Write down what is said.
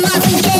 Marvin Gaye.